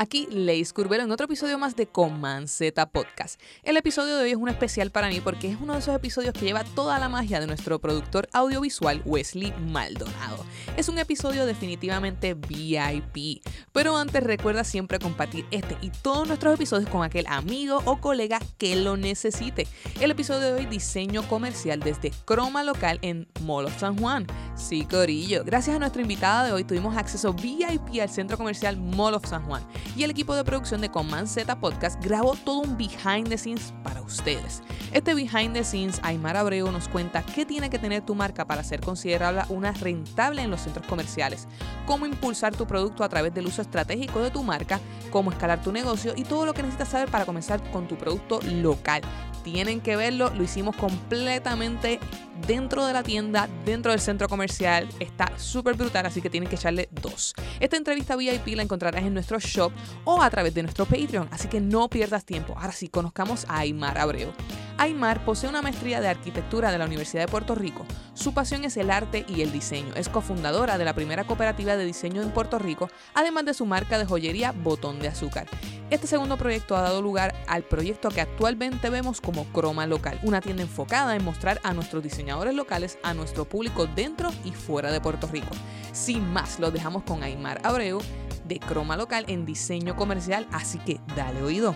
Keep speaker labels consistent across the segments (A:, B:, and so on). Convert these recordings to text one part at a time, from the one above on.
A: Aquí Leis Curvelo en otro episodio más de Coman Z Podcast. El episodio de hoy es un especial para mí porque es uno de esos episodios que lleva toda la magia de nuestro productor audiovisual Wesley Maldonado. Es un episodio definitivamente VIP, pero antes recuerda siempre compartir este y todos nuestros episodios con aquel amigo o colega que lo necesite. El episodio de hoy diseño comercial desde Croma Local en Molo San Juan. Sí, Corillo. Gracias a nuestra invitada de hoy tuvimos acceso VIP al centro comercial Mall of San Juan y el equipo de producción de Command Z Podcast grabó todo un behind the scenes para ustedes. Este behind the scenes, Aymar Abreu nos cuenta qué tiene que tener tu marca para ser considerada una rentable en los centros comerciales, cómo impulsar tu producto a través del uso estratégico de tu marca, cómo escalar tu negocio y todo lo que necesitas saber para comenzar con tu producto local. Tienen que verlo, lo hicimos completamente dentro de la tienda, dentro del centro comercial. Está súper brutal, así que tienen que echarle dos. Esta entrevista VIP la encontrarás en nuestro shop o a través de nuestro Patreon, así que no pierdas tiempo. Ahora sí, conozcamos a Aymar Abreu. Aymar posee una maestría de arquitectura de la Universidad de Puerto Rico. Su pasión es el arte y el diseño. Es cofundadora de la primera cooperativa de diseño en Puerto Rico, además de su marca de joyería Botón de Azúcar. Este segundo proyecto ha dado lugar al proyecto que actualmente vemos como Croma Local, una tienda enfocada en mostrar a nuestros diseñadores locales a nuestro público dentro y fuera de Puerto Rico. Sin más, lo dejamos con Aymar Abreu de Croma Local en diseño comercial, así que dale oído.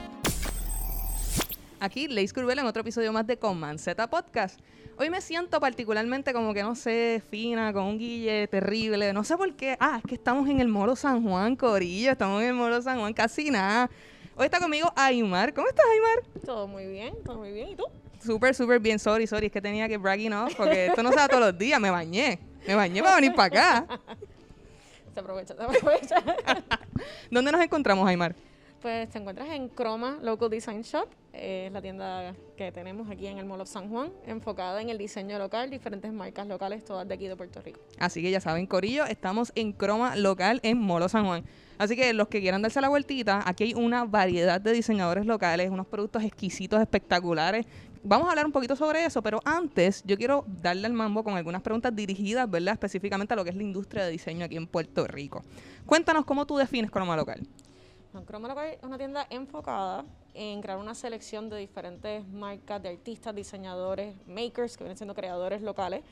A: Aquí Leis Curvela en otro episodio más de Command Z Podcast. Hoy me siento particularmente como que no sé, fina, con un guille terrible. No sé por qué. Ah, es que estamos en el Moro San Juan, Corillo. Estamos en el Moro San Juan, casi nada. Hoy está conmigo Aymar. ¿Cómo estás, Aymar?
B: Todo muy bien, todo muy bien. ¿Y tú?
A: Súper, súper bien. Sorry, sorry. Es que tenía que bragging off porque esto no se da todos los días. Me bañé. Me bañé para venir para acá.
B: Se aprovecha, se aprovecha.
A: ¿Dónde nos encontramos, Aymar?
B: Pues te encuentras en Chroma Local Design Shop. Es la tienda que tenemos aquí en el Mall of San Juan, enfocada en el diseño local, diferentes marcas locales, todas de aquí de Puerto Rico.
A: Así que ya saben, Corillo, estamos en Croma Local en Molo San Juan. Así que los que quieran darse la vueltita, aquí hay una variedad de diseñadores locales, unos productos exquisitos, espectaculares. Vamos a hablar un poquito sobre eso, pero antes yo quiero darle al mambo con algunas preguntas dirigidas, ¿verdad? Específicamente a lo que es la industria de diseño aquí en Puerto Rico. Cuéntanos cómo tú defines Croma Local.
B: Bueno, Chroma Local es una tienda enfocada en crear una selección de diferentes marcas de artistas, diseñadores, makers, que vienen siendo creadores locales,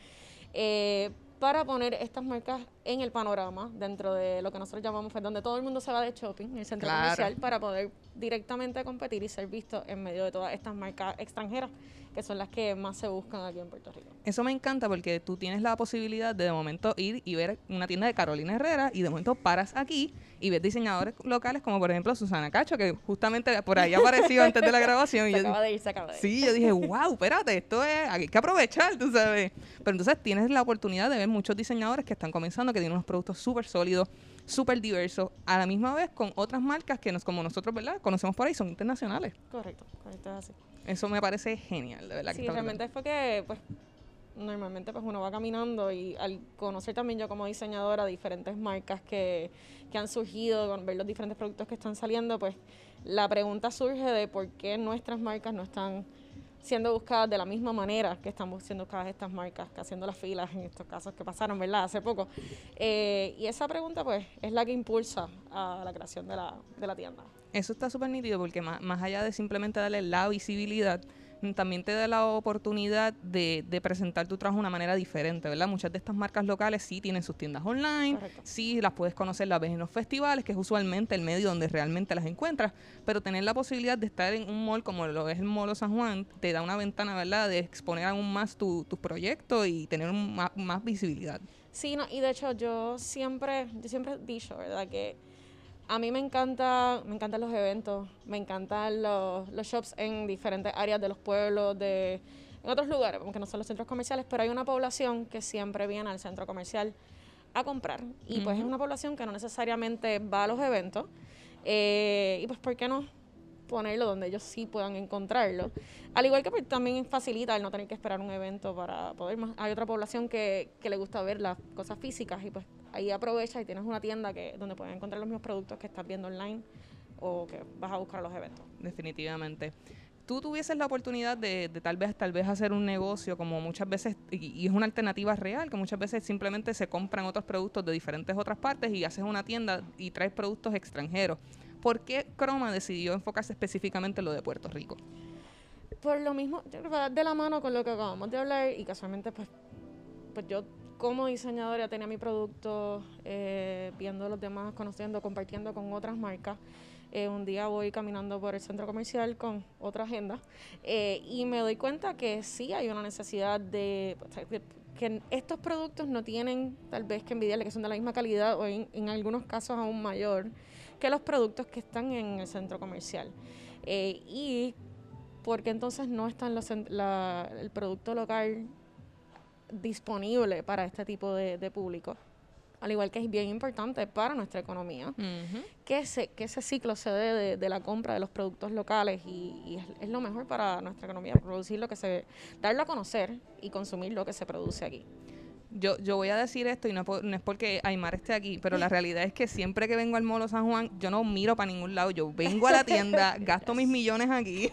B: eh, para poner estas marcas en el panorama dentro de lo que nosotros llamamos, pues, donde todo el mundo se va de shopping, el centro
A: Claro.
B: comercial, para poder directamente competir y ser visto en medio de todas estas marcas extranjeras, que son las que más se buscan aquí en Puerto Rico.
A: Eso me encanta porque tú tienes la posibilidad de de momento ir y ver una tienda de Carolina Herrera y de momento paras aquí y ves diseñadores locales como por ejemplo Susana Cacho, que justamente por ahí apareció antes de la grabación. y
B: Se
A: yo
B: acaba de ir, se acaba de ir.
A: Sí, yo dije, wow, espérate, esto es, hay que aprovechar, tú sabes. Pero entonces tienes la oportunidad de ver muchos diseñadores que están comenzando, que tienen unos productos súper sólidos, súper diversos, a la misma vez con otras marcas que nos, como nosotros, ¿verdad? Conocemos por ahí, son internacionales.
B: Correcto, correcto, es así.
A: Eso me parece genial, de verdad.
B: Sí, realmente fue que, pues, normalmente pues uno va caminando y al conocer también yo como diseñadora diferentes marcas que, que han surgido, con ver los diferentes productos que están saliendo, pues la pregunta surge de por qué nuestras marcas no están siendo buscadas de la misma manera que están siendo buscadas estas marcas, que haciendo las filas en estos casos que pasaron, ¿verdad? Hace poco. Eh, y esa pregunta, pues, es la que impulsa a la creación de la, de la tienda.
A: Eso está súper nítido porque más, más allá de simplemente darle la visibilidad, mm, también te da la oportunidad de, de presentar tu trabajo de una manera diferente, ¿verdad? Muchas de estas marcas locales sí tienen sus tiendas online,
B: Correcto.
A: sí las puedes conocer, las ves en los festivales, que es usualmente el medio donde realmente las encuentras, pero tener la posibilidad de estar en un mall como lo es el Molo San Juan, te da una ventana, ¿verdad?, de exponer aún más tu- tus proyectos y tener un ma- más visibilidad.
B: Sí, no, y de hecho yo siempre, yo siempre he dicho, ¿verdad? Que a mí me encanta, me encantan los eventos, me encantan los, los shops en diferentes áreas de los pueblos, de, en otros lugares, aunque no son los centros comerciales, pero hay una población que siempre viene al centro comercial a comprar. Y pues es una población que no necesariamente va a los eventos. eh, y pues, ¿por qué no ponerlo donde ellos sí puedan encontrarlo? Al igual que pues, también facilita el no tener que esperar un evento para poder más. Hay otra población que, que le gusta ver las cosas físicas y pues ahí aprovecha y tienes una tienda que donde puedes encontrar los mismos productos que estás viendo online o que vas a buscar a los eventos.
A: Definitivamente. Tú tuvieses la oportunidad de, de tal vez tal vez hacer un negocio como muchas veces y, y es una alternativa real que muchas veces simplemente se compran otros productos de diferentes otras partes y haces una tienda y traes productos extranjeros. ¿Por qué Croma decidió enfocarse específicamente en lo de Puerto Rico?
B: Por lo mismo, yo creo que va de la mano con lo que acabamos de hablar y casualmente pues, pues yo como diseñadora tenía mi producto eh, viendo a los demás, conociendo, compartiendo con otras marcas. Eh, un día voy caminando por el centro comercial con otra agenda eh, y me doy cuenta que sí hay una necesidad de, de- que estos productos no tienen tal vez que envidiarle que son de la misma calidad o en, en algunos casos aún mayor que los productos que están en el centro comercial. Eh, y porque entonces no está en los la- el producto local disponible para este tipo de, de público. Al igual que es bien importante para nuestra economía que ese, que ese ciclo se dé de, de la compra de los productos locales y, y es, es lo mejor para nuestra economía, producir lo que se, darlo a conocer y consumir lo que se produce aquí.
A: Yo, yo voy a decir esto y no, no es porque Aymar esté aquí, pero la realidad es que siempre que vengo al Molo San Juan, yo no miro para ningún lado. Yo vengo a la tienda, gasto mis millones aquí.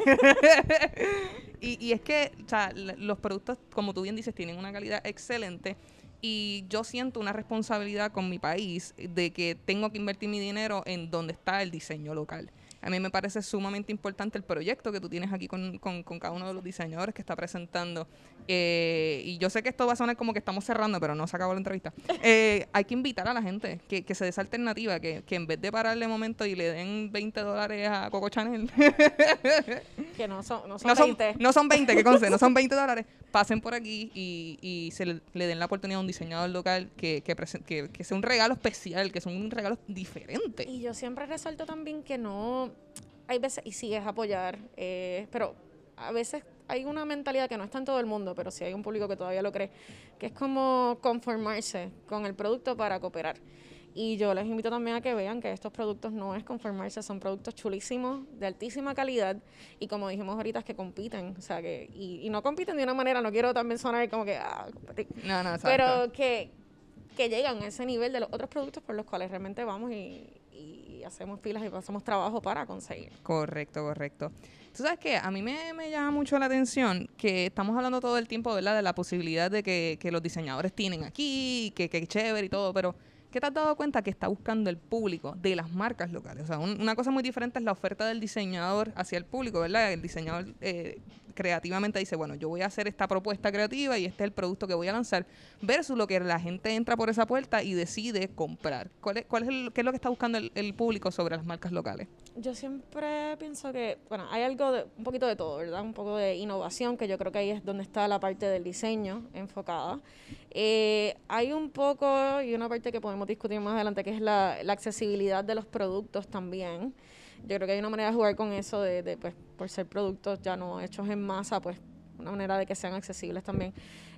A: y, y es que o sea, los productos, como tú bien dices, tienen una calidad excelente. Y yo siento una responsabilidad con mi país de que tengo que invertir mi dinero en donde está el diseño local. A mí me parece sumamente importante el proyecto que tú tienes aquí con, con- con cada uno de los diseñadores que está presentando. Eh, y yo sé que esto va a sonar como que estamos cerrando, pero no se acabó la entrevista. Eh, hay que invitar a la gente que, que se dé esa alternativa, que, que en vez de pararle momento y le den 20 dólares a Coco Chanel,
B: Que no son, no son
A: no son,
B: 20.
A: no son 20, que conste, no son 20 dólares, pasen por aquí y, y se le, le den la oportunidad a un diseñador local que, que, que, que sea un regalo especial, que sea un regalo diferente.
B: Y yo siempre resalto también que no, hay veces, y sí es apoyar, eh, pero a veces hay una mentalidad que no está en todo el mundo, pero sí hay un público que todavía lo cree, que es como conformarse con el producto para cooperar. Y yo les invito también a que vean que estos productos no es conformarse, son productos chulísimos, de altísima calidad, y como dijimos ahorita, es que compiten, o sea, que, y, y no compiten de una manera, no quiero también sonar como que, ah, competir,
A: No, no, exacto.
B: pero que, que llegan a ese nivel de los otros productos por los cuales realmente vamos y, y hacemos filas y pasamos trabajo para conseguir.
A: Correcto, correcto. Tú sabes que a mí me, me llama mucho la atención que estamos hablando todo el tiempo, ¿verdad? De la posibilidad de que, que los diseñadores tienen aquí, que, que chévere y todo, pero ¿qué te has dado cuenta que está buscando el público de las marcas locales? O sea, un- una cosa muy diferente es la oferta del diseñador hacia el público, ¿verdad? El diseñador eh, creativamente dice, bueno, yo voy a hacer esta propuesta creativa y este es el producto que voy a lanzar, versus lo que la gente entra por esa puerta y decide comprar. ¿Cuál es, cuál es el, ¿Qué es lo que está buscando el, el público sobre las marcas locales?
B: Yo siempre pienso que, bueno, hay algo de, un poquito de todo, ¿verdad? Un poco de innovación, que yo creo que ahí es donde está la parte del diseño enfocada. Eh, hay un poco, y una parte que podemos discutir más adelante, que es la, la accesibilidad de los productos también. Yo creo que hay una manera de jugar con eso, de, de, pues, por ser productos ya no hechos en masa, pues, una manera de que sean accesibles también.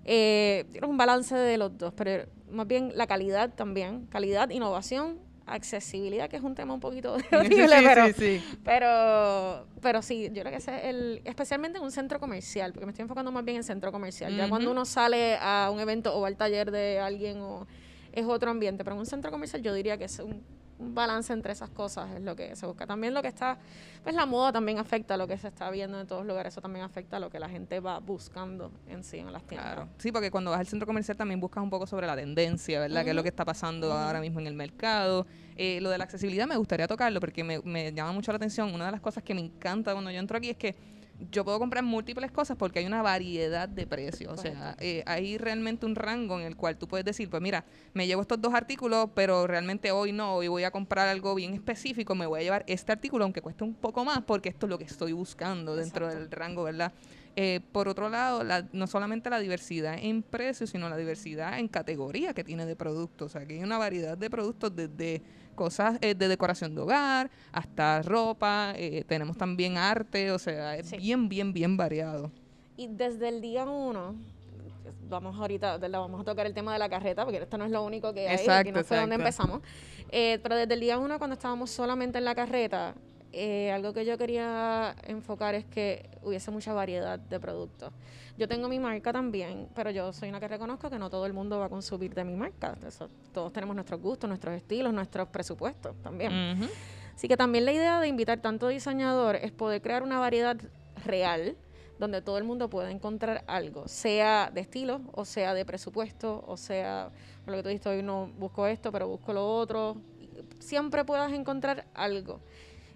B: Eh, un balance de los dos, pero más bien la calidad también, calidad, innovación, accesibilidad, que es un tema un poquito debatible, pero,
A: sí, sí.
B: pero, pero sí, yo creo que ese es el, especialmente en un centro comercial, porque me estoy enfocando más bien en centro comercial. Ya cuando uno sale a un evento o al taller de alguien o es otro ambiente, pero en un centro comercial yo diría que es un, un balance entre esas cosas es lo que se busca. También lo que está, pues la moda también afecta a lo que se está viendo en todos lugares, eso también afecta a lo que la gente va buscando en sí en las tiendas.
A: Claro. Sí, porque cuando vas al centro comercial también buscas un poco sobre la tendencia, ¿verdad? ¿Qué es lo que está pasando ahora mismo en el mercado? Eh, lo de la accesibilidad me gustaría tocarlo porque me, me llama mucho la atención. Una de las cosas que me encanta cuando yo entro aquí es que yo puedo comprar múltiples cosas porque hay una variedad de precios. O sea, eh, hay realmente un rango en el cual tú puedes decir, pues mira, me llevo estos dos artículos, pero realmente hoy no, hoy voy a comprar algo bien específico, me voy a llevar este artículo aunque cueste un poco más porque esto es lo que estoy buscando dentro
B: Exacto.
A: del rango, ¿verdad? Eh, por otro lado, la- no solamente la diversidad en precios, sino la diversidad en categoría que tiene de productos. O sea, que hay una variedad de productos desde cosas eh, de decoración de hogar hasta ropa. eh, tenemos también arte, o sea, es
B: Sí.
A: bien, bien, bien variado.
B: Y desde el día uno, vamos ahorita, ¿verdad? vamos a tocar el tema de la carreta, porque esto no es lo único que hay, aquí
A: Exacto,
B: no fue donde
A: exacto.
B: empezamos. Eh, pero desde el día uno, cuando estábamos solamente en la carreta, eh, algo que yo quería enfocar es que hubiese mucha variedad de productos. Yo tengo mi marca también, pero yo soy una que reconozco que no todo el mundo va a consumir de mi marca. Eso, todos tenemos nuestros gustos, nuestros estilos, nuestros presupuestos también. Así que también la idea de invitar tanto diseñador es poder crear una variedad real donde todo el mundo pueda encontrar algo, sea de estilo, o sea de presupuesto, o sea, por lo que tú dijiste hoy no busco esto, pero busco lo otro. Siempre puedas encontrar algo.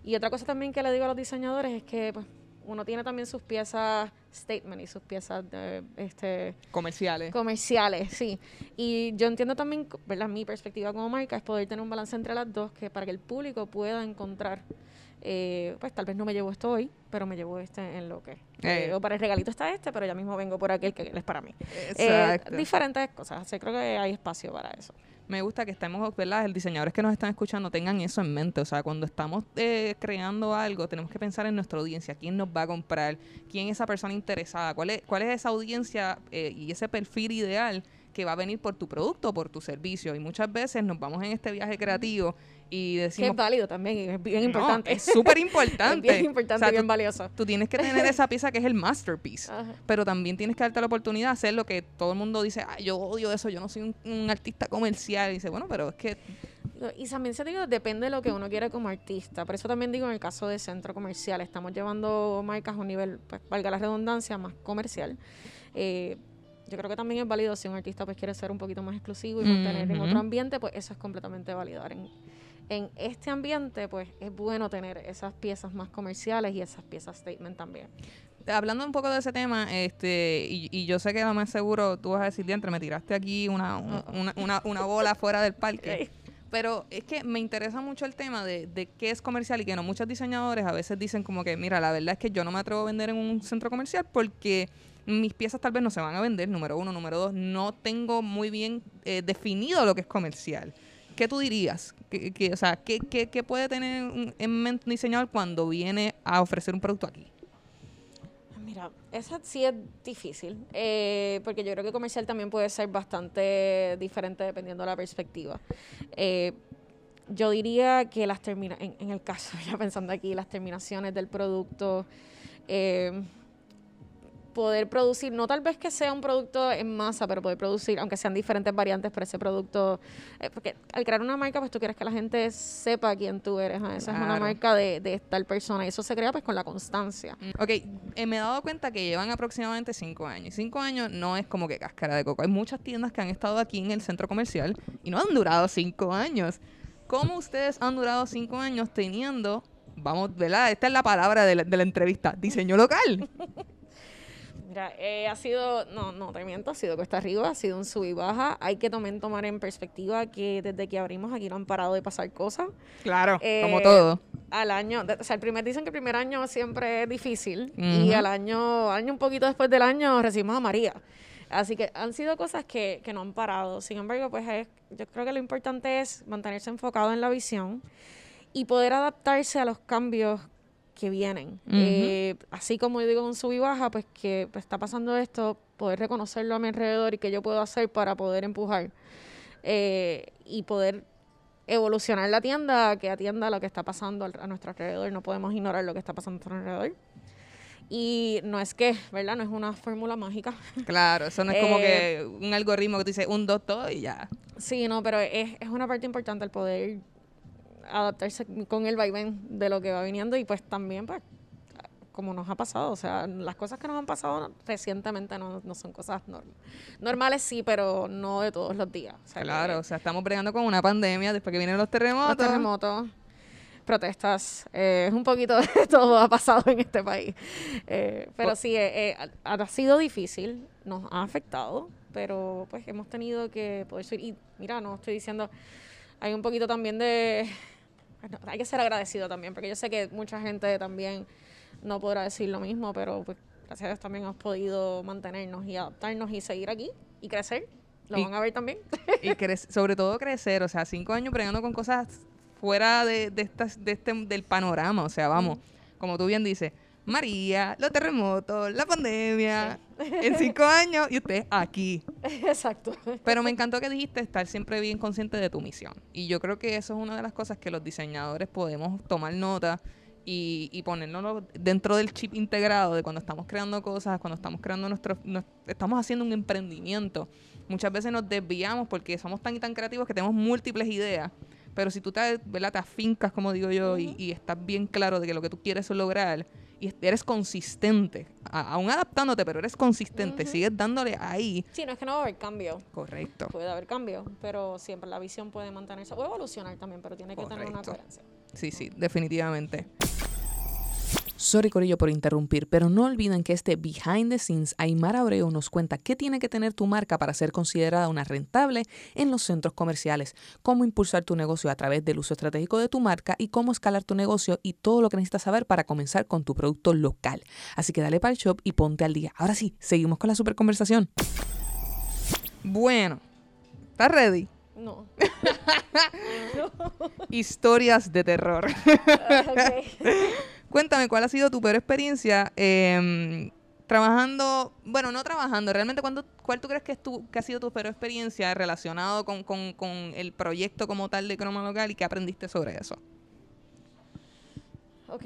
B: Y otra cosa también que le digo a los diseñadores es que pues, uno tiene también sus piezas statement y sus piezas de este
A: Comerciales.
B: comerciales, sí. Y yo entiendo también, ¿verdad? Mi perspectiva como marca es poder tener un balance entre las dos, que para que el público pueda encontrar, eh, pues tal vez no me llevo esto hoy, pero me llevo este en lo que.
A: Eh.
B: eh, o para el regalito está este, pero ya mismo vengo por aquel que es para mí. Eh, diferentes cosas. Así creo que hay espacio para eso.
A: Me gusta que estemos, ¿verdad? El diseñadores que nos están escuchando tengan eso en mente. O sea, cuando estamos eh, creando algo, tenemos que pensar en nuestra audiencia. ¿Quién nos va a comprar? ¿Quién es esa persona interesada? ¿Cuál es, cuál es esa audiencia eh, y ese perfil ideal que va a venir por tu producto o por tu servicio? Y muchas veces nos vamos en este viaje creativo y
B: Que
A: decimos...
B: es válido también, es bien
A: "No,
B: importante.
A: es súper importante.
B: es bien importante
A: O sea,
B: bien
A: tú-
B: valioso.
A: Tú tienes que tener esa pieza que es el masterpiece,
B: Ajá.
A: pero también tienes que darte la oportunidad de hacer lo que todo el mundo dice, ah, yo odio eso, yo no soy un, un artista comercial. Y dice, bueno, pero es que
B: Y también se digo, depende de lo que uno quiere como artista. Por eso también digo en el caso de centro comercial, estamos llevando marcas a un nivel, pues, valga la redundancia, más comercial. Eh, yo creo que también es válido si un artista pues quiere ser un poquito más exclusivo y mantener en otro ambiente, pues eso es completamente válido. En, en este ambiente, pues es bueno tener esas piezas más comerciales y esas piezas statement también.
A: hablando un poco de ese tema, este, y, y yo sé que lo más seguro tú vas a decir, diantre, me tiraste aquí una, un- una, una, una bola fuera del parque. Pero es que me interesa mucho el tema de, de qué es comercial y que no muchos diseñadores a veces dicen como que, mira, la verdad es que yo no me atrevo a vender en un centro comercial porque mis piezas tal vez no se van a vender, número uno. Número dos, no tengo muy bien eh, definido lo que es comercial. ¿Qué tú dirías? ¿Qué, qué- o sea, ¿qué, qué, qué puede tener en mente un diseñador cuando viene a ofrecer un producto aquí?
B: Mira, esa sí es difícil, eh, porque yo creo que comercial también puede ser bastante diferente dependiendo de la perspectiva. Eh, yo diría que las termina en, en el caso, ya pensando aquí, las terminaciones del producto, poder producir, no tal vez que sea un producto en masa, pero poder producir, aunque sean diferentes variantes para ese producto, eh, porque al crear una marca, pues tú quieres que la gente sepa quién tú eres, ¿ah? esa es una
A: Claro.
B: marca de, de tal persona, y eso se crea pues con la constancia.
A: Ok, eh, me he dado cuenta que llevan aproximadamente cinco años. Y cinco años no es como que cáscara de coco. Hay muchas tiendas que han estado aquí en el centro comercial y no han durado cinco años. ¿Cómo ustedes han durado cinco años teniendo, vamos, ¿verdad? Esta es la palabra de la, de la entrevista, diseño local?
B: Mira, eh, ha sido, no, no te miento, ha sido cuesta arriba, ha sido un sub y baja. Hay que también tomar en perspectiva que desde que abrimos aquí no han parado de pasar cosas.
A: Claro,
B: Eh,
A: como todo.
B: Al año, o sea, el primer, dicen que el primer año siempre es difícil y
A: Ujú.
B: al año, año un poquito después del año recibimos a María. Así que han sido cosas que, que no han parado. Sin embargo, pues es- yo creo que lo importante es mantenerse enfocado en la visión y poder adaptarse a los cambios que vienen.
A: Ujú.
B: Eh, así como yo digo un sub y baja, pues que pues, está pasando esto, poder reconocerlo a mi alrededor y qué yo puedo hacer para poder empujar eh, y poder evolucionar la tienda que atienda lo que está pasando a nuestro alrededor. No podemos ignorar lo que está pasando a nuestro alrededor. Y no es que, ¿verdad? No es una fórmula mágica.
A: Claro, eso no es como
B: eh,
A: que un algoritmo que tú dices un, dos, todo y ya.
B: Sí, no, pero es, es una parte importante el poder adaptarse con el vaivén de lo que va viniendo y pues también, pues, como nos ha pasado, o sea, las cosas que nos han pasado recientemente no, no son cosas norm- normales, sí, pero no de todos los días. O sea, que
A: Claro, o sea, estamos bregando con una pandemia después que vienen los terremotos.
B: los terremotos, protestas, eh, un poquito de todo ha pasado en este país. Eh, pero sí, eh, eh, ha, ha sido difícil, nos ha afectado, pero pues hemos tenido que poder subir. Y mira, no estoy diciendo, hay un poquito también de... hay que ser agradecido también, porque yo sé que mucha gente también no podrá decir lo mismo, pero pues gracias a Dios también hemos podido mantenernos y adaptarnos y seguir aquí y crecer. Lo
A: Y-
B: van a ver también.
A: y sobre todo crecer, o sea, cinco años bregando con cosas fuera de, de, estas, de este, del panorama, o sea, vamos, como tú bien dices, María, los terremotos, la pandemia, en cinco años y usted aquí.
B: Exacto.
A: Pero me encantó que dijiste estar siempre bien consciente de tu misión. Y yo creo que eso es una de las cosas que los diseñadores podemos tomar nota y, y ponernos dentro del chip integrado de cuando estamos creando cosas, cuando estamos creando nuestro, nos- estamos haciendo un emprendimiento. Muchas veces nos desviamos porque somos tan y tan creativos que tenemos múltiples ideas. Pero si tú te, ¿verdad? te afincas, como digo yo, y, y estás bien claro de que lo que tú quieres lograr y eres consistente, a- aún adaptándote, pero eres consistente, sigues dándole ahí.
B: Sí, no es que no va a haber cambio.
A: Correcto.
B: Puede haber cambio, pero siempre la visión puede mantenerse o evolucionar también, pero tiene que tener una coherencia.
A: Sí, sí, definitivamente. Sorry Corillo por interrumpir, pero no olviden que este Behind the Scenes, Aymar Abreu nos cuenta qué tiene que tener tu marca para ser considerada una rentable en los centros comerciales, cómo impulsar tu negocio a través del uso estratégico de tu marca y cómo escalar tu negocio y todo lo que necesitas saber para comenzar con tu producto local. Así que dale para el shop y ponte al día. Ahora sí, seguimos con la super conversación. Bueno, ¿estás ready?
B: No.
A: Historias de terror.
B: Ok.
A: Cuéntame, ¿cuál ha sido tu peor experiencia em, trabajando, bueno, no trabajando, realmente cuándo- cuál tú crees que, es tu, que ha sido tu peor experiencia relacionado con, con- con el proyecto como tal de Croma Local y qué aprendiste sobre eso?
B: Ok,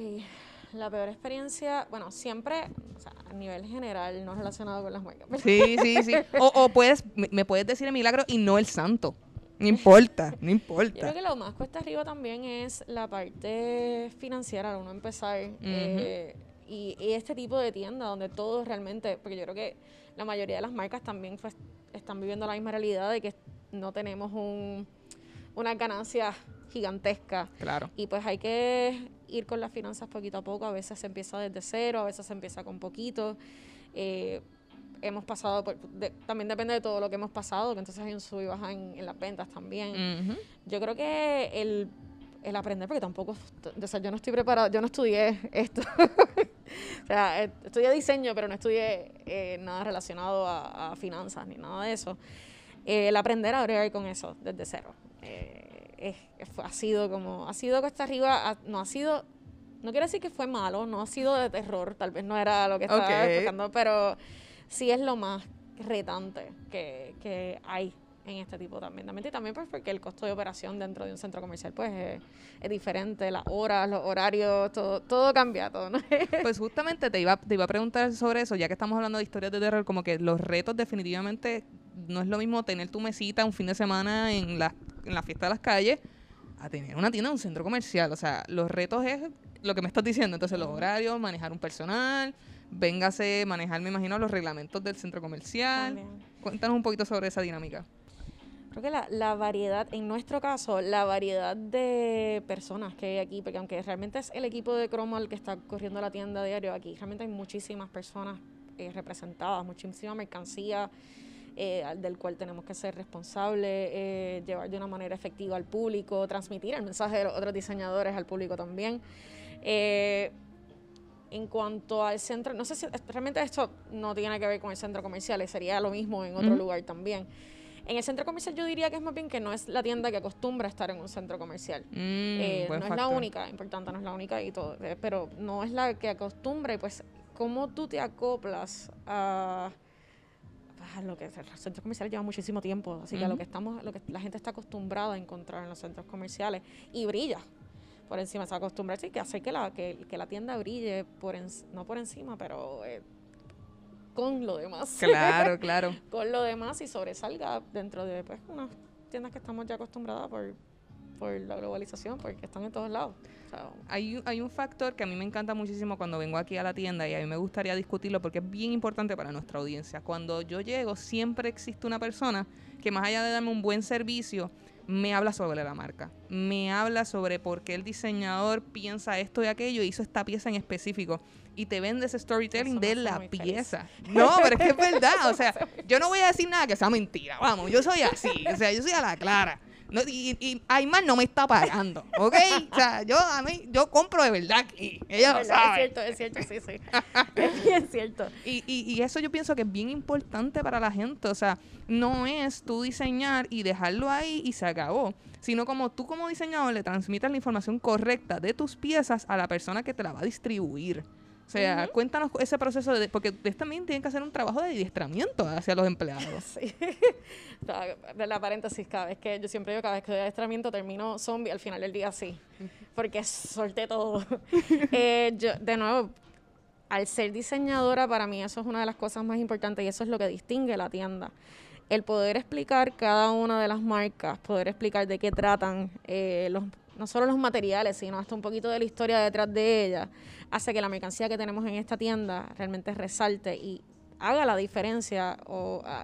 B: la peor experiencia, bueno, siempre, o sea, a nivel general, no relacionado con las pero-
A: Sí, sí, sí. O, o puedes, me, me puedes decir el milagro y no el santo. No importa, no
B: Yo
A: importa.
B: creo que lo más cuesta arriba también es la parte financiera, al uno empezar. eh, y, y este tipo de tienda donde todos realmente, porque yo creo que la mayoría de las marcas también pues, están viviendo la misma realidad de que no tenemos un, una ganancia gigantesca.
A: Claro.
B: Y pues hay que ir con las finanzas poquito a poco. A veces se empieza desde cero, a veces se empieza con poquito. Eh, hemos pasado por. de- también depende de todo lo que hemos pasado, que entonces hay un sub y baja en, en las ventas también.
A: Ujú.
B: Yo creo que el, el aprender, porque tampoco. O sea, yo no estoy preparada, yo no estudié esto. o sea, eh, estudié diseño, pero no estudié eh, nada relacionado a, a finanzas ni nada de eso. Eh, el aprender a bregar con eso desde cero. eh, ha sido como. Ha sido cuesta arriba, ha- no ha sido. No quiero decir que fue malo, no ha sido de terror, tal vez no era lo que estaba
A: Ok.
B: explicando, pero sí es lo más retante que, que hay en este tipo también. También, y también pues porque el costo de operación dentro de un centro comercial pues es, es diferente, las horas, los horarios, todo, todo cambia, todo, ¿no?
A: Pues justamente te iba, te iba a preguntar sobre eso, ya que estamos hablando de historias de terror, como que los retos definitivamente no es lo mismo tener tu mesita un fin de semana en la, en la fiesta de las calles a tener una tienda en un centro comercial. O sea, los retos es lo que me estás diciendo. Entonces, los horarios, manejar un personal, véngase, manejar, me imagino, los reglamentos del centro comercial.
B: También.
A: Cuéntanos un poquito sobre esa dinámica.
B: Creo que la, la variedad, en nuestro caso, la variedad de personas que hay aquí, porque aunque realmente es el equipo de Cromo el que está corriendo la tienda diario, aquí realmente hay muchísimas personas eh, representadas, muchísima mercancía eh, del cual tenemos que ser responsables, eh, llevar de una manera efectiva al público, transmitir el mensaje de los otros diseñadores al público también. Eh, en cuanto al centro, no sé si realmente esto no tiene que ver con el centro comercial, sería lo mismo en otro lugar también. En el centro comercial yo diría que es más bien que no es la tienda que acostumbra a estar en un centro comercial.
A: Mm,
B: Eh, no
A: buen
B: es la
A: factor.
B: única, importante, no es la única y todo, eh, pero no es la que acostumbra y pues cómo tú te acoplas a, a lo que el centro comercial lleva muchísimo tiempo, así que a lo que estamos, lo que la gente está acostumbrada a encontrar en los centros comerciales y brilla por encima, se acostumbra sí, que hace que la, que, que la tienda brille por enc- no por encima, pero eh, con lo demás.
A: Claro, claro.
B: con lo demás y sobresalga dentro de pues, unas tiendas que estamos ya acostumbradas por, por la globalización, porque están en todos lados. O sea,
A: Hay, hay un factor que a mí me encanta muchísimo cuando vengo aquí a la tienda y a mí me gustaría discutirlo porque es bien importante para nuestra audiencia. Cuando yo llego, siempre existe una persona que más allá de darme un buen servicio, me habla sobre la marca. Me habla sobre por qué el diseñador piensa esto y aquello y hizo esta pieza en específico. Y te vende ese storytelling de la
B: feliz.
A: pieza. No, pero es que es verdad. O sea, yo no voy a decir nada que sea mentira. Vamos, yo soy así. O sea, yo soy a la clara. No, y, y Aymar no me está pagando, ¿ok? O sea, yo a mí, yo compro de verdad aquí. Ella lo sabe.
B: Es cierto, es cierto, sí, sí. es bien cierto.
A: Y, y, y eso yo pienso que es bien importante para la gente. O sea, no es tú diseñar y dejarlo ahí y se acabó. Sino como tú como diseñador le transmitas la información correcta de tus piezas a la persona que te la va a distribuir. O sea, cuéntanos ese proceso, de, porque ustedes también tienen que hacer un trabajo de adiestramiento hacia los empleados.
B: Sí. de la paréntesis, cada vez que yo siempre digo, cada vez que doy adiestramiento termino zombie, al final del día sí, porque solté todo. Eh, yo, de nuevo, al ser diseñadora, para mí eso es una de las cosas más importantes y eso es lo que distingue la tienda. El poder explicar cada una de las marcas, poder explicar de qué tratan eh, los no solo los materiales, sino hasta un poquito de la historia detrás de ella, hace que la mercancía que tenemos en esta tienda realmente resalte y haga la diferencia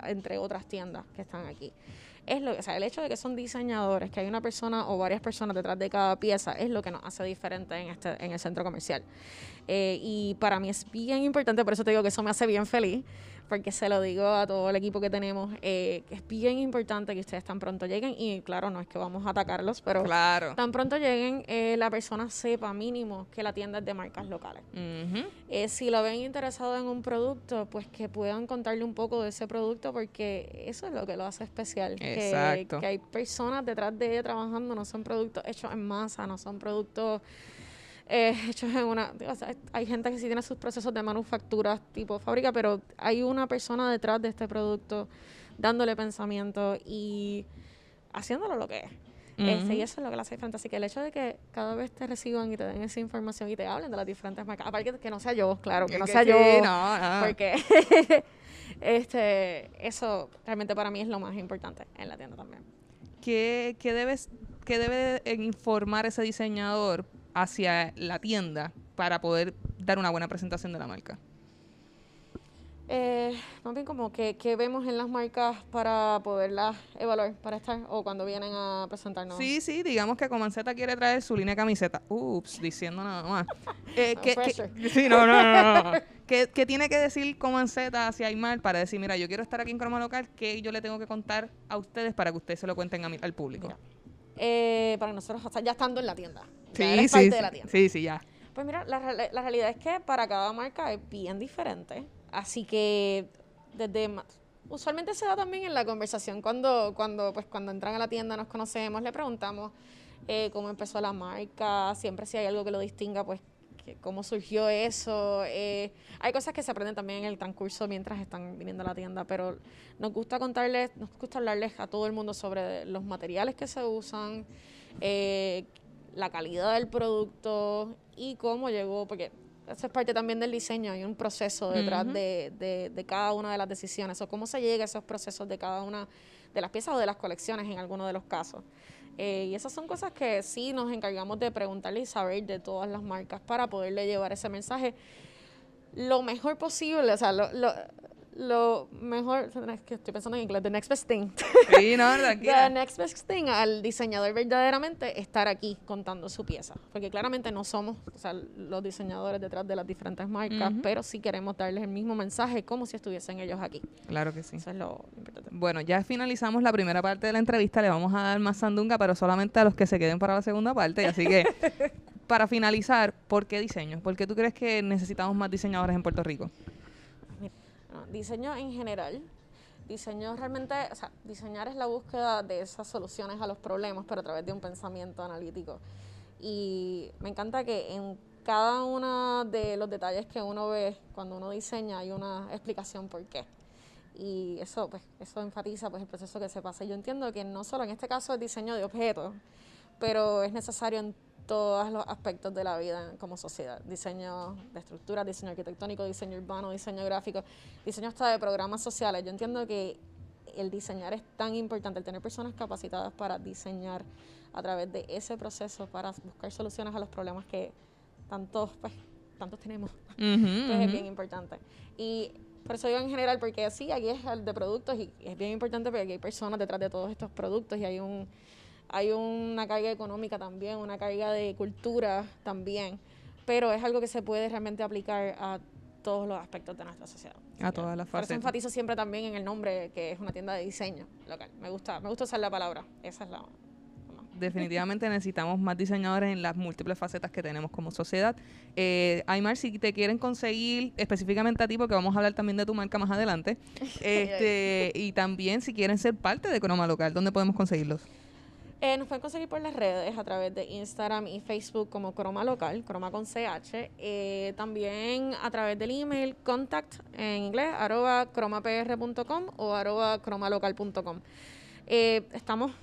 B: entre otras tiendas que están aquí. Es lo, o sea, el hecho de que son diseñadores, que hay una persona o varias personas detrás de cada pieza, es lo que nos hace diferente en, este, en el centro comercial. Eh, y para mí es bien importante, por eso te digo que eso me hace bien feliz, porque se lo digo a todo el equipo que tenemos, eh, que es bien importante que ustedes tan pronto lleguen, y claro, no es que vamos a atacarlos, pero
A: claro.
B: tan pronto lleguen, eh, la persona sepa mínimo que la tienda es de marcas locales. Eh, si lo ven interesado en un producto, pues que puedan contarle un poco de ese producto, porque eso es lo que lo hace especial.
A: Exacto.
B: Que, que hay personas detrás de ella trabajando, no son productos hechos en masa, no son productos eh, hechos en una... hay gente que sí tiene sus procesos de manufactura tipo fábrica, pero hay una persona detrás de este producto dándole pensamiento y haciéndolo lo que es. Este, y eso es lo que la hace diferente. Así que el hecho de que cada vez te reciban y te den esa información y te hablen de las diferentes marcas, aparte que no sea yo, claro, que no sea yo, porque este, eso realmente para mí es lo más importante en la tienda también.
A: ¿Qué, qué debes, qué debe informar ese diseñador hacia la tienda para poder dar una buena presentación de la marca?
B: Eh, más bien como que, vemos en las marcas para poderlas evaluar, para estar, o cuando vienen a presentarnos.
A: Sí, sí, digamos que Comanceta quiere traer su línea de camiseta. Ups, diciendo nada más. Eh, que, sí, no, no, no. no. ¿Qué, tiene que decir Comanceta hacia Aymar para decir, mira, yo quiero estar aquí en Croma Local, ¿qué yo le tengo que contar a ustedes para que ustedes se lo cuenten al público?
B: Eh, para nosotros, ya estando en la tienda. Sí, sí, de la tienda.
A: sí, sí, ya.
B: Pues mira, la, la realidad es que para cada marca es bien diferente. Así que desde usualmente se da también en la conversación cuando, cuando, pues, cuando entran a la tienda, nos conocemos, le preguntamos eh, cómo empezó la marca, siempre si hay algo que lo distinga, pues cómo surgió eso. Eh, hay cosas que se aprenden también en el transcurso mientras están viniendo a la tienda, pero nos gusta contarles, nos gusta hablarles a todo el mundo sobre los materiales que se usan, eh, la calidad del producto y cómo llegó, porque eso es parte también del diseño, hay un proceso detrás de, de, cada una de las decisiones, o cómo se llega a esos procesos de cada una de las piezas o de las colecciones en algunos de los casos. Eh, y esas son cosas que sí nos encargamos de preguntarle y saber de todas las marcas para poderle llevar ese mensaje lo mejor posible, o sea, lo, lo mejor, es que estoy pensando en inglés, the next best thing.
A: Sí, no,
B: The next best thing al diseñador verdaderamente estar aquí contando su pieza. Porque claramente no somos o sea, los diseñadores detrás de las diferentes marcas, pero sí queremos darles el mismo mensaje como si estuviesen ellos aquí.
A: Claro que sí.
B: Eso es lo importante.
A: Bueno, ya finalizamos la primera parte de la entrevista. Le vamos a dar más sandunga, pero solamente a los que se queden para la segunda parte. Así que, para finalizar, ¿por qué diseño? ¿Por qué tú crees que necesitamos más diseñadores en Puerto Rico?
B: Diseño en general. Diseño realmente, o sea, diseñar es la búsqueda de esas soluciones a los problemas, pero a través de un pensamiento analítico. Y me encanta que en cada uno de los detalles que uno ve cuando uno diseña hay una explicación por qué. Y eso, pues, eso enfatiza pues, el proceso que se pasa. Yo entiendo que no solo en este caso es diseño de objetos, pero es necesario en todos los aspectos de la vida como sociedad. Diseño de estructuras, diseño arquitectónico, diseño urbano, diseño gráfico, diseño hasta de programas sociales. Yo entiendo que el diseñar es tan importante, el tener personas capacitadas para diseñar a través de ese proceso para buscar soluciones a los problemas que tantos, pues, tantos tenemos. es bien importante. Y por eso digo en general, porque sí, aquí es el de productos y es bien importante porque aquí hay personas detrás de todos estos productos y hay un hay una carga económica también, una carga de cultura también, pero es algo que se puede realmente aplicar a todos los aspectos de nuestra sociedad.
A: A todas las fases.
B: Por eso enfatizo siempre también en el nombre, que es una tienda de diseño local. Me gusta, me gusta usar la palabra, esa es la...
A: Definitivamente necesitamos más diseñadores en las múltiples facetas que tenemos como sociedad. Eh, Aymar, si te quieren conseguir específicamente a ti, porque vamos a hablar también de tu marca más adelante, este, y también si quieren ser parte de Economa Local, ¿dónde podemos conseguirlos?
B: Eh, nos pueden conseguir por las redes a través de Instagram y Facebook como Croma Local, Croma con CH. Eh, también a través del email contact en inglés arroba cromapr.com o arroba cromalocal.com. Eh, estamos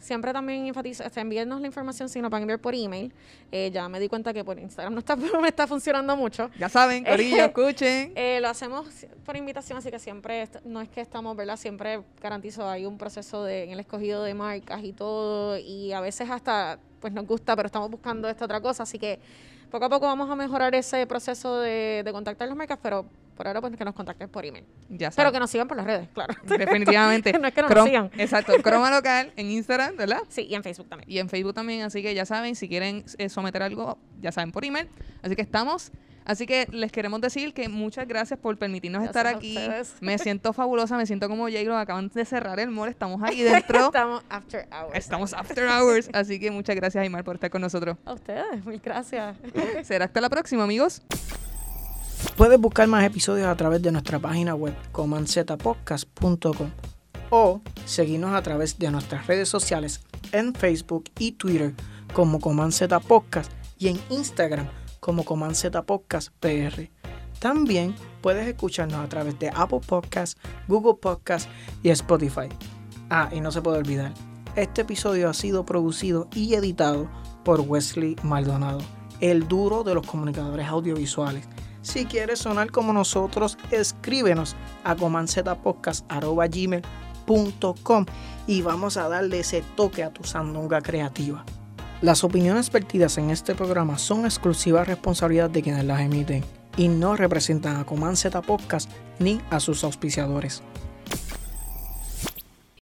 B: siempre también enfatizo, este, envíennos la información si nos van a enviar por email. Eh, ya me di cuenta que por Instagram no está, me está funcionando mucho.
A: Ya saben, Corillo, escuchen.
B: Eh, lo hacemos por invitación, así que siempre, no es que estamos, ¿verdad? Siempre garantizo, hay un proceso de, en el escogido de marcas y todo, y a veces hasta, pues nos gusta, pero estamos buscando esta otra cosa, así que poco a poco vamos a mejorar ese proceso de, de contactar las marcas, pero por ahora pues que nos contacten por email.
A: Ya
B: Pero que nos sigan por las redes, claro.
A: Definitivamente.
B: No es que no nos sigan.
A: Exacto, Croma Local en Instagram, ¿verdad?
B: Sí, y en Facebook también.
A: Y en Facebook también, así que ya saben, si quieren eh, someter algo, ya saben, por email. Así que estamos. Así que les queremos decir que muchas gracias por permitirnos
B: Gracias
A: estar aquí. Me siento fabulosa, me siento como J-Lo, acaban de cerrar el mall, estamos ahí dentro.
B: Estamos after hours.
A: Estamos after hours, así que muchas gracias, Aymar, por estar con nosotros.
B: A ustedes, mil gracias.
A: Será hasta la próxima, amigos.
C: Puedes buscar más episodios a través de nuestra página web comanzetapodcast.com o seguirnos a través de nuestras redes sociales en Facebook y Twitter como Comanceta Podcast y en Instagram como Comanceta Podcast PR. También puedes escucharnos a través de Apple Podcasts, Google Podcasts y Spotify. Ah, y no se puede olvidar, este episodio ha sido producido y editado por Wesley Maldonado, el duro de los comunicadores audiovisuales. Si quieres sonar como nosotros, escríbenos a comanzetapodcast.gmail.com y vamos a darle ese toque a tu sandunga creativa. Las opiniones vertidas en este programa son exclusiva responsabilidad de quienes las emiten y no representan a Coman Podcast ni a sus auspiciadores.